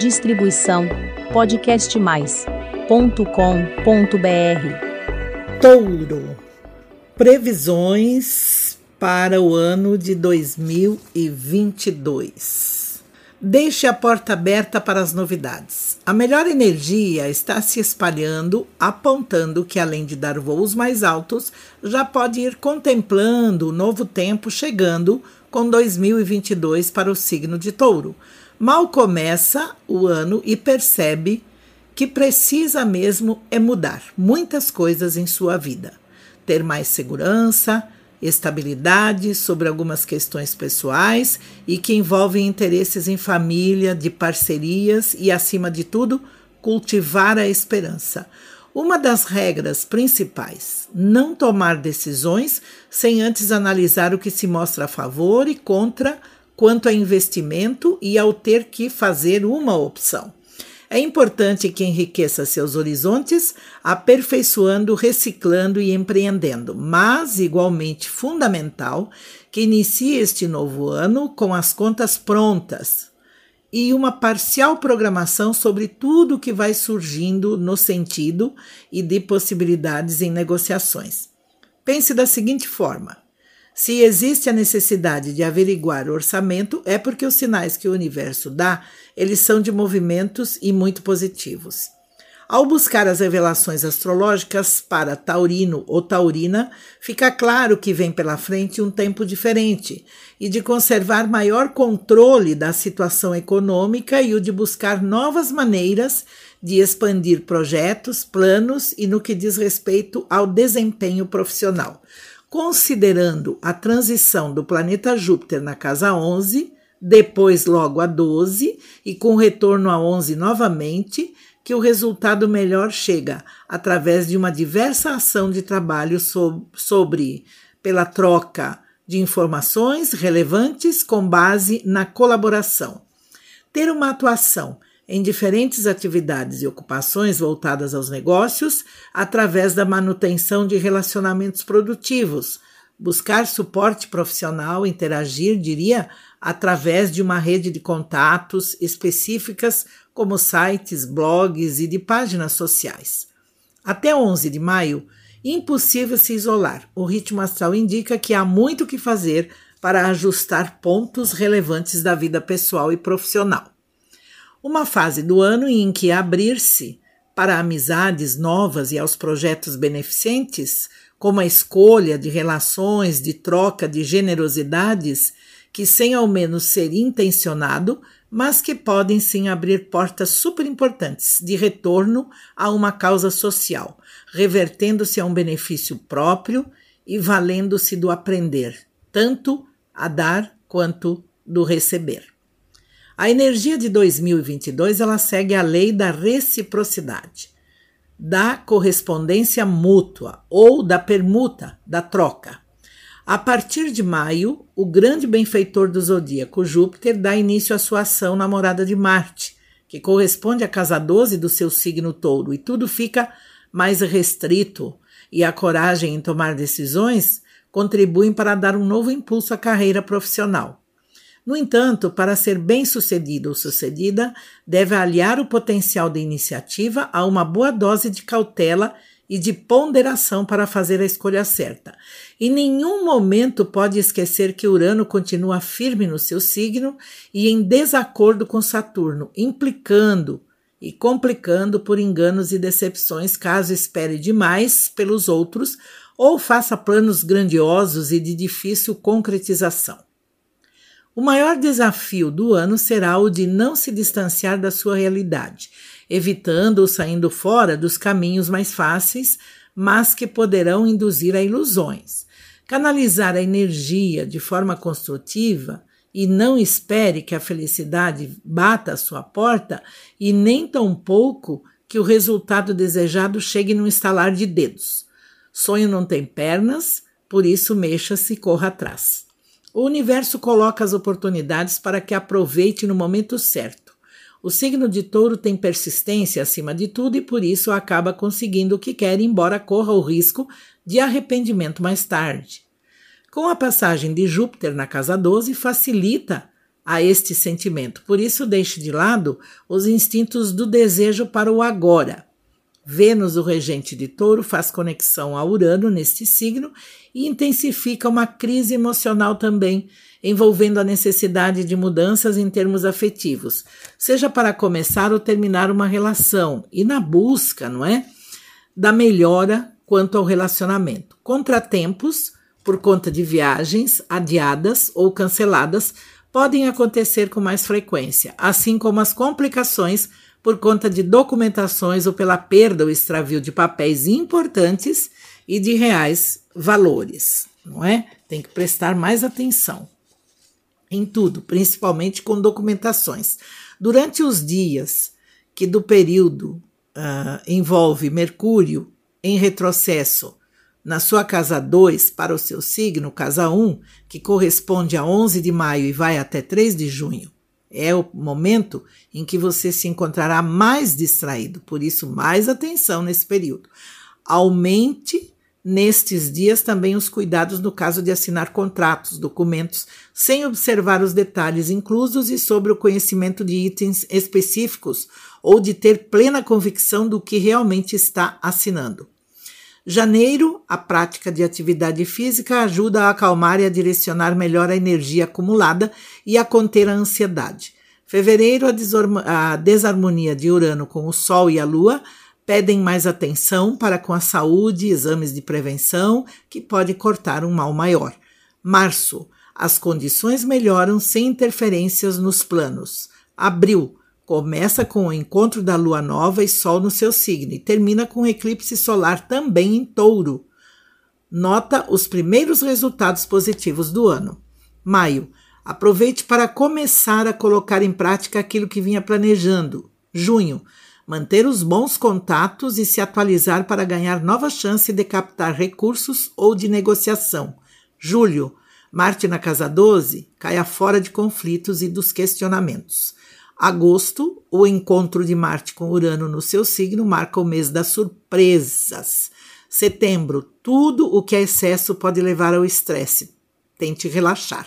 Distribuição podcastmais.com.br. Touro. Previsões para o ano de 2022. Deixe a porta aberta para as novidades. A melhor energia está se espalhando, apontando que, além de dar voos mais altos, já pode ir contemplando o novo tempo chegando com 2022 para o signo de Touro. Mal começa o ano e percebe que precisa mesmo é mudar muitas coisas em sua vida. Ter mais segurança, estabilidade sobre algumas questões pessoais e que envolvem interesses em família, de parcerias e, acima de tudo, cultivar a esperança. Uma das regras principais: não tomar decisões sem antes analisar o que se mostra a favor e contra quanto a investimento e ao ter que fazer uma opção. É importante que enriqueça seus horizontes, aperfeiçoando, reciclando e empreendendo, mas igualmente fundamental que inicie este novo ano com as contas prontas, e uma parcial programação sobre tudo o que vai surgindo no sentido e de possibilidades em negociações. Pense da seguinte forma: se existe a necessidade de averiguar o orçamento, é porque os sinais que o universo dá, eles são de movimentos e muito positivos. Ao buscar as revelações astrológicas para Taurino ou Taurina, fica claro que vem pela frente um tempo diferente e de conservar maior controle da situação econômica e o de buscar novas maneiras de expandir projetos, planos e no que diz respeito ao desempenho profissional. Considerando a transição do planeta Júpiter na casa 11, depois logo a 12 e com retorno a 11 novamente, que o resultado melhor chega através de uma diversa ação de trabalho sobre pela troca de informações relevantes com base na colaboração. Ter uma atuação em diferentes atividades e ocupações voltadas aos negócios através da manutenção de relacionamentos produtivos, buscar suporte profissional, interagir, diria, através de uma rede de contatos específicas, como sites, blogs e de páginas sociais. Até 11 de maio, impossível se isolar. O ritmo astral indica que há muito o que fazer para ajustar pontos relevantes da vida pessoal e profissional. Uma fase do ano em que abrir-se para amizades novas e aos projetos beneficentes como a escolha de relações de troca de generosidades que, sem ao menos ser intencionado, mas que podem sim abrir portas super importantes de retorno a uma causa social, revertendo-se a um benefício próprio e valendo-se do aprender, tanto a dar quanto do receber. A energia de 2022 ela segue a lei da reciprocidade da correspondência mútua ou da permuta, da troca. A partir de maio, o grande benfeitor do zodíaco Júpiter dá início à sua ação na morada de Marte, que corresponde à casa 12 do seu signo touro, e tudo fica mais restrito, e a coragem em tomar decisões contribuem para dar um novo impulso à carreira profissional. No entanto, para ser bem-sucedido ou sucedida, deve aliar o potencial de iniciativa a uma boa dose de cautela e de ponderação para fazer a escolha certa. Em nenhum momento pode esquecer que Urano continua firme no seu signo e em desacordo com Saturno, implicando e complicando por enganos e decepções caso espere demais pelos outros ou faça planos grandiosos e de difícil concretização. O maior desafio do ano será o de não se distanciar da sua realidade, evitando ou saindo fora dos caminhos mais fáceis, mas que poderão induzir a ilusões. Canalizar a energia de forma construtiva e não espere que a felicidade bata à sua porta e nem tampouco que o resultado desejado chegue num estalar de dedos. Sonho não tem pernas, por isso mexa-se e corra atrás. O universo coloca as oportunidades para que aproveite no momento certo. O signo de touro tem persistência acima de tudo e por isso acaba conseguindo o que quer, embora corra o risco de arrependimento mais tarde. Com a passagem de Júpiter na casa 12, facilita a este sentimento. Por isso, deixe de lado os instintos do desejo para o agora. Vênus, o regente de touro, faz conexão a Urano neste signo e intensifica uma crise emocional também, envolvendo a necessidade de mudanças em termos afetivos, seja para começar ou terminar uma relação e na busca, não é? Da melhora quanto ao relacionamento. Contratempos, por conta de viagens adiadas ou canceladas, podem acontecer com mais frequência, assim como as complicações por conta de documentações ou pela perda ou extravio de papéis importantes e de reais valores, não é? Tem que prestar mais atenção em tudo, principalmente com documentações. Durante os dias que do período uh, envolve Mercúrio em retrocesso na sua casa 2 para o seu signo, casa 1, um, que corresponde a 11 de maio e vai até 3 de junho, é o momento em que você se encontrará mais distraído, por isso, mais atenção nesse período. Aumente nestes dias também os cuidados no caso de assinar contratos, documentos, sem observar os detalhes inclusos e sobre o conhecimento de itens específicos ou de ter plena convicção do que realmente está assinando. Janeiro, a prática de atividade física ajuda a acalmar e a direcionar melhor a energia acumulada e a conter a ansiedade. Fevereiro, a, a desarmonia de Urano com o Sol e a Lua pedem mais atenção para com a saúde e exames de prevenção, que pode cortar um mal maior. Março, as condições melhoram sem interferências nos planos. Abril, Começa com o encontro da lua nova e sol no seu signo e termina com o eclipse solar também em touro. Nota os primeiros resultados positivos do ano. Maio. Aproveite para começar a colocar em prática aquilo que vinha planejando. Junho. Manter os bons contatos e se atualizar para ganhar nova chance de captar recursos ou de negociação. Julho. Marte na casa 12 caia fora de conflitos e dos questionamentos. Agosto, o encontro de Marte com Urano no seu signo marca o mês das surpresas. Setembro, tudo o que é excesso pode levar ao estresse. Tente relaxar.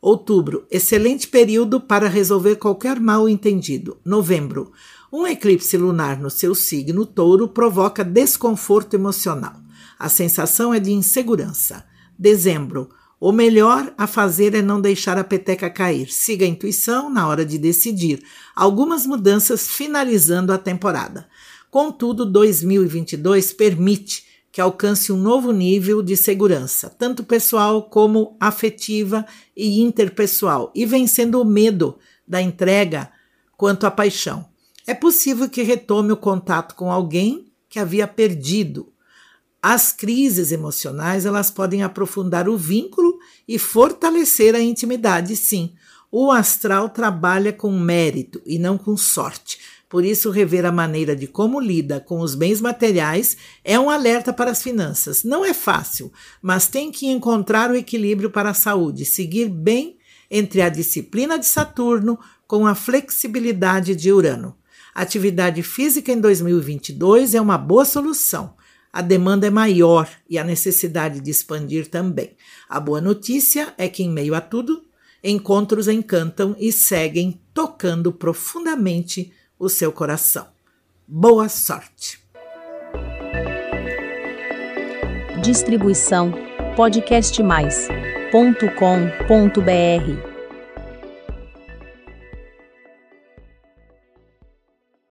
Outubro, excelente período para resolver qualquer mal entendido. Novembro, um eclipse lunar no seu signo, touro, provoca desconforto emocional. A sensação é de insegurança. Dezembro, o melhor a fazer é não deixar a peteca cair. Siga a intuição na hora de decidir. Algumas mudanças finalizando a temporada. Contudo, 2022 permite que alcance um novo nível de segurança, tanto pessoal como afetiva e interpessoal, e vencendo o medo da entrega quanto a paixão. É possível que retome o contato com alguém que havia perdido as crises emocionais, elas podem aprofundar o vínculo e fortalecer a intimidade, sim. O astral trabalha com mérito e não com sorte. Por isso, rever a maneira de como lida com os bens materiais é um alerta para as finanças. Não é fácil, mas tem que encontrar o equilíbrio para a saúde, seguir bem entre a disciplina de Saturno com a flexibilidade de Urano. Atividade física em 2022 é uma boa solução a demanda é maior e a necessidade de expandir também. A boa notícia é que, em meio a tudo, encontros encantam e seguem tocando profundamente o seu coração. Boa sorte! Distribuição podcastmais.com.br